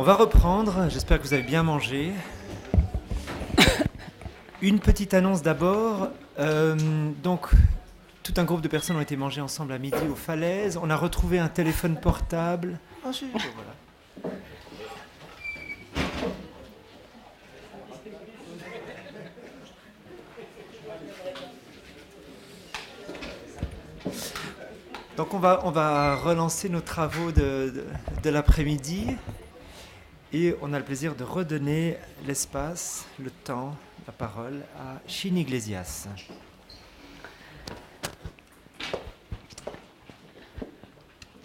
On va reprendre, j'espère que vous avez bien mangé. Une petite annonce d'abord. Euh, donc, tout un groupe de personnes ont été mangées ensemble à midi aux falaises. On a retrouvé un téléphone portable. Ah, si, voilà. Donc on va, on va relancer nos travaux de, de, l'après-midi et on a le plaisir de redonner l'espace, le temps, la parole à Chine Iglesias.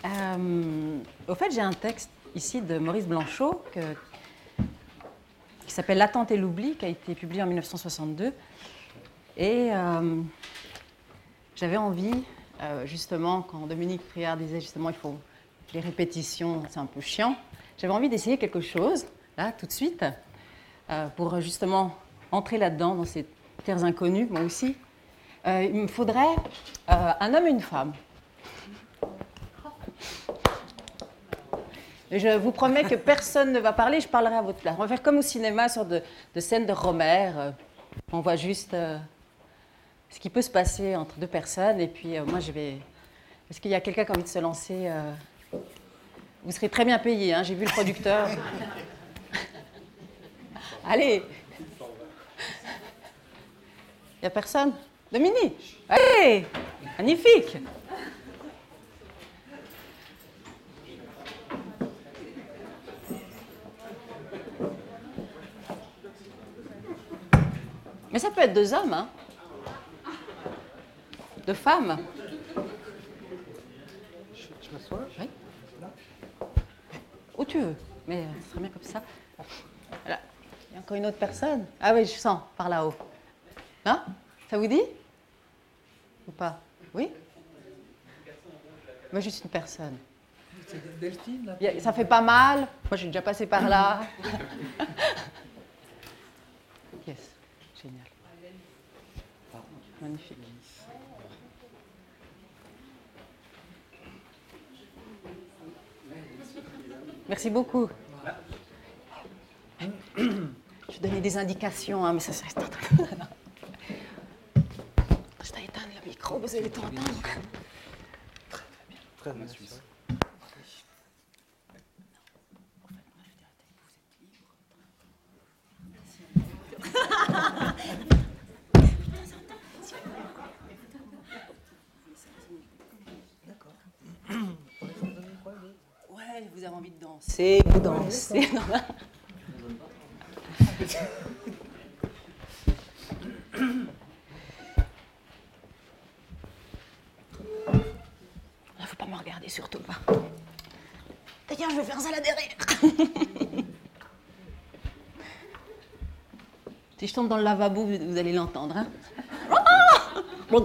Euh, au fait, j'ai un texte ici de Maurice Blanchot qui s'appelle L'attente et l'oubli, qui a été publié en 1962. Et euh, j'avais envie euh, justement, quand Dominique Priard disait justement il faut les répétitions, c'est un peu chiant, j'avais envie d'essayer quelque chose, là, tout de suite, euh, pour justement entrer là-dedans, dans ces terres inconnues, moi aussi. Euh, il me faudrait un homme et une femme. Je vous promets que personne ne va parler, je parlerai à votre place. On va faire comme au cinéma, sur de, de scènes de Romer. On voit juste ce qui peut se passer entre deux personnes. Et puis euh, moi, je vais. Est-ce qu'il y a quelqu'un qui a envie de se lancer euh, Vous serez très bien payé, hein, j'ai vu le producteur. Allez. Il n'y a personne? Dominique. Allez. Magnifique. Mais ça peut être deux hommes, hein. De femmes. Je, m'assois. Oui. Où tu veux, mais ce serait bien comme ça. Voilà. Il y a encore une autre personne? Ah oui, je sens, par là-haut. Non Ça vous dit? Ou pas? Oui? Moi, juste une personne. Delphine, Ça fait pas mal. Moi, j'ai déjà passé par là. yes, génial. Magnifique. Merci beaucoup. Je donner des indications, hein, mais ça, reste Je dois éteindre le micro, vous allez t'entendre. Très bien, Suisse. vous avez envie de danser, vous dansez. Il ne faut pas me regarder, surtout pas. D'ailleurs, je vais faire ça là derrière. si je tombe dans le lavabo, vous allez l'entendre. Hein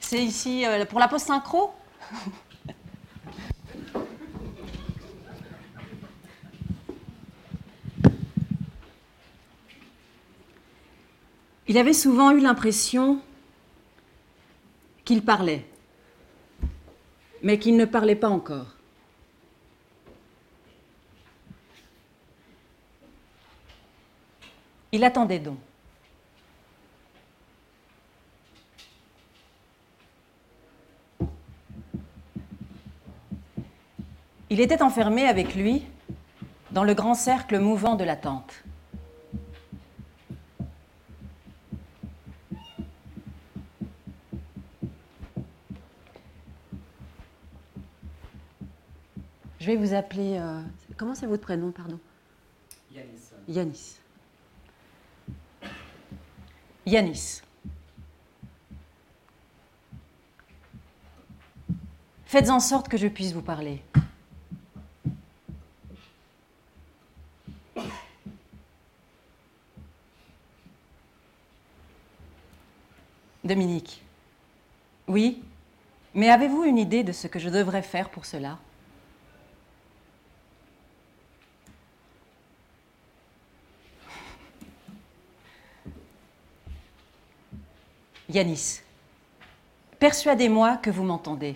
C'est ici euh, pour la pause synchro? Il avait souvent eu l'impression qu'il parlait, mais qu'il ne parlait pas encore. Il attendait donc. Il était enfermé avec lui dans le grand cercle mouvant de l'attente. Je vais vous appeler. Euh, comment c'est votre prénom, pardon? Yanis. Yanis. Yanis. Faites en sorte que je puisse vous parler. Mais avez-vous une idée de ce que je devrais faire pour cela? Yanis, persuadez-moi que vous m'entendez.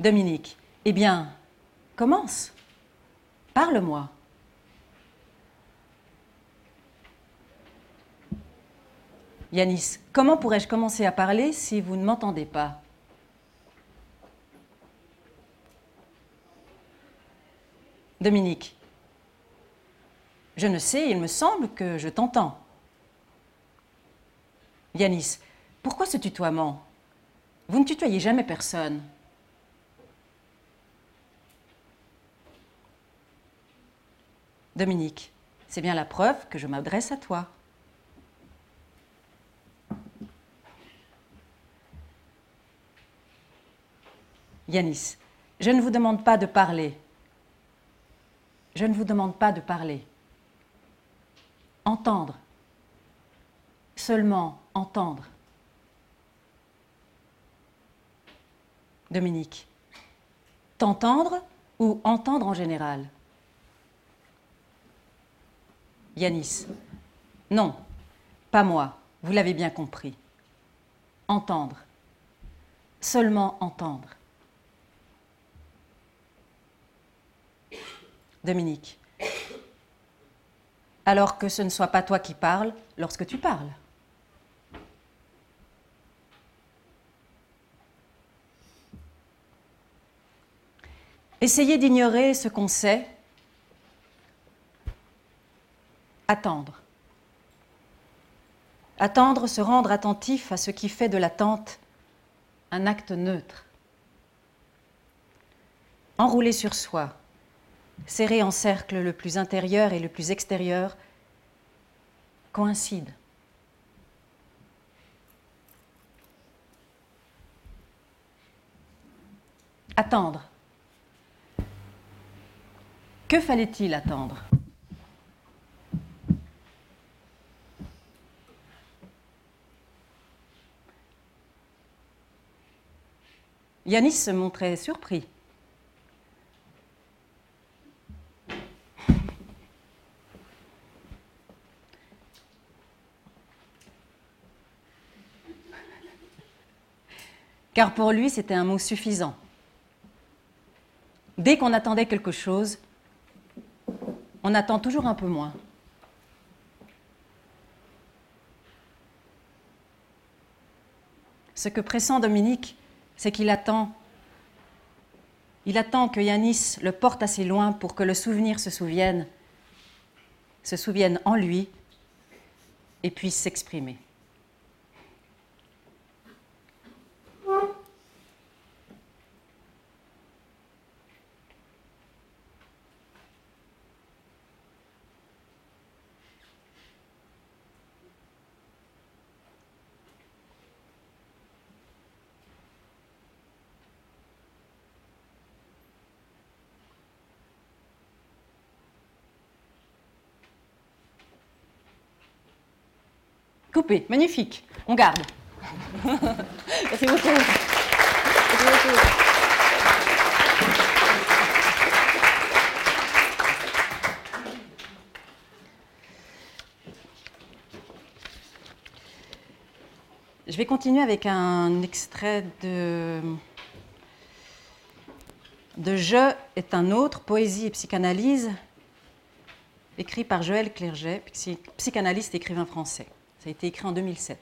Dominique, eh bien, commence. Parle-moi. Yanis, comment pourrais-je commencer à parler si vous ne m'entendez pas? Dominique, je ne sais, il me semble que je t'entends. Yanis, pourquoi ce tutoiement? Vous ne tutoyez jamais personne. Dominique, c'est bien la preuve que je m'adresse à toi. Yanis, je ne vous demande pas de parler. Je ne vous demande pas de parler. Entendre. Seulement entendre. Dominique, t'entendre ou entendre en général? Yanis, non, pas moi, vous l'avez bien compris. Entendre. Seulement entendre. Dominique. Alors que ce ne soit pas toi qui parles lorsque tu parles. Essayez d'ignorer ce qu'on sait. Attendre. Attendre, se rendre attentif à ce qui fait de l'attente un acte neutre. Enrouler sur soi, serré en cercle le plus intérieur et le plus extérieur, coïncident. Attendre. Que fallait-il attendre? Yanis se montrait surpris. car pour lui c'était un mot suffisant. Dès qu'on attendait quelque chose, on attend toujours un peu moins. Ce que pressent Dominique, c'est qu'il attend. Il attend que Yanis le porte assez loin pour que le souvenir se souvienne, se souvienne en lui et puisse s'exprimer. Coupé, magnifique. On garde. Merci beaucoup. Merci beaucoup. Je vais continuer avec un extrait de de Je est un autre, poésie et psychanalyse, écrit par Joël Clerget, psychanalyste et écrivain français. A été écrit en 2007.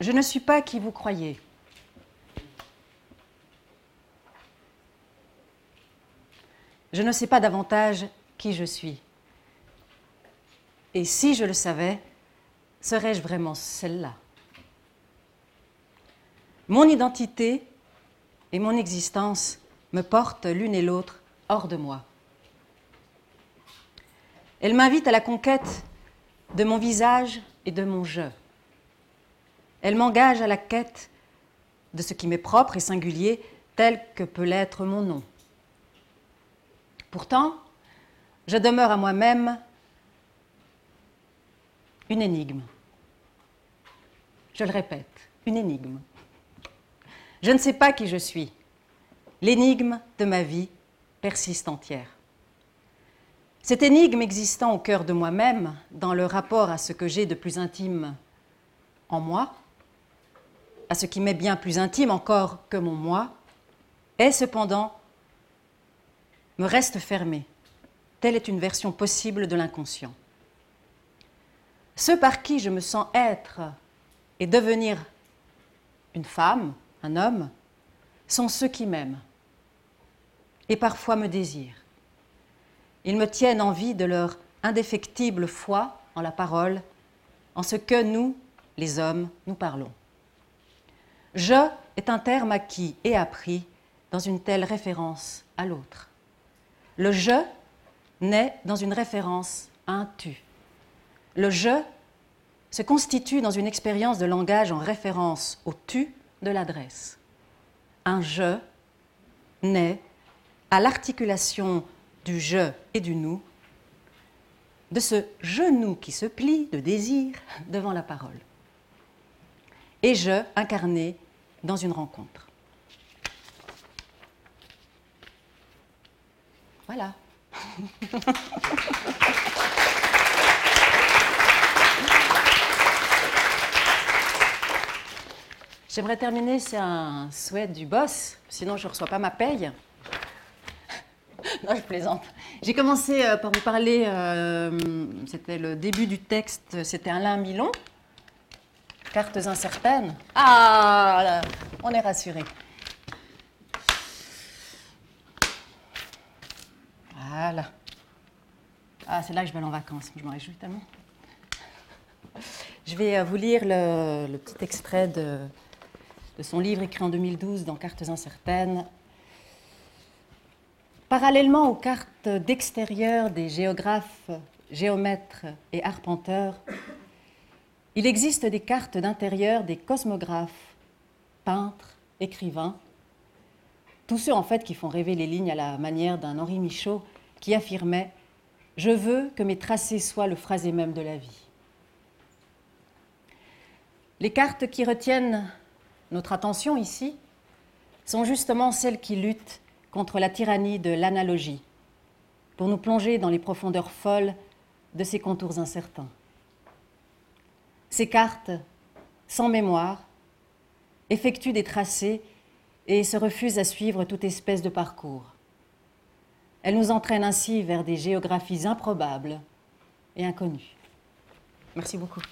Je ne suis pas qui vous croyez. Je ne sais pas davantage qui je suis. Et si je le savais, serais-je vraiment celle-là? Mon identité et mon existence me portent l'une et l'autre hors de moi. Elle m'invite à la conquête de mon visage et de mon je. Elle m'engage à la quête de ce qui m'est propre et singulier, tel que peut l'être mon nom. Pourtant, je demeure à moi-même une énigme. Je le répète, une énigme. Je ne sais pas qui je suis. L'énigme de ma vie persiste entière. Cette énigme existant au cœur de moi-même, dans le rapport à ce que j'ai de plus intime en moi, à ce qui m'est bien plus intime encore que mon moi, est cependant me reste fermé. Telle est une version possible de l'inconscient. Ceux par qui je me sens être et devenir une femme, un homme, sont ceux qui m'aiment et parfois me désirent. Ils me tiennent en vie de leur indéfectible foi en la parole, en ce que nous, les hommes, nous parlons. Je est un terme acquis et appris dans une telle référence à l'autre. Le je naît dans une référence à un tu. Le je se constitue dans une expérience de langage en référence au tu de l'adresse. Un je naît à l'articulation du je et du nous, de ce genou qui se plie de désir devant la parole. Et je incarné dans une rencontre. Voilà. J'aimerais terminer, c'est un souhait du boss, sinon je ne reçois pas ma paye. non, je plaisante. J'ai commencé euh, par vous parler, euh, c'était le début du texte, c'était Alain Milon, Cartes incertaines. Ah, on est rassuré. Voilà. Ah, c'est là que je vais aller en vacances, je m'en réjouis tellement. Je vais euh, vous lire le, petit extrait de son livre écrit en 2012 dans Cartes incertaines. Parallèlement aux cartes d'extérieur des géographes, géomètres et arpenteurs, il existe des cartes d'intérieur des cosmographes, peintres, écrivains, tous ceux en fait qui font rêver les lignes à la manière d'un Henri Michaud qui affirmait Je veux que mes tracés soient le phrasé même de la vie. Les cartes qui retiennent notre attention ici sont justement celles qui luttent contre la tyrannie de l'analogie, pour nous plonger dans les profondeurs folles de ces contours incertains. Ces cartes, sans mémoire, effectuent des tracés et se refusent à suivre toute espèce de parcours. Elles nous entraînent ainsi vers des géographies improbables et inconnues. Merci beaucoup.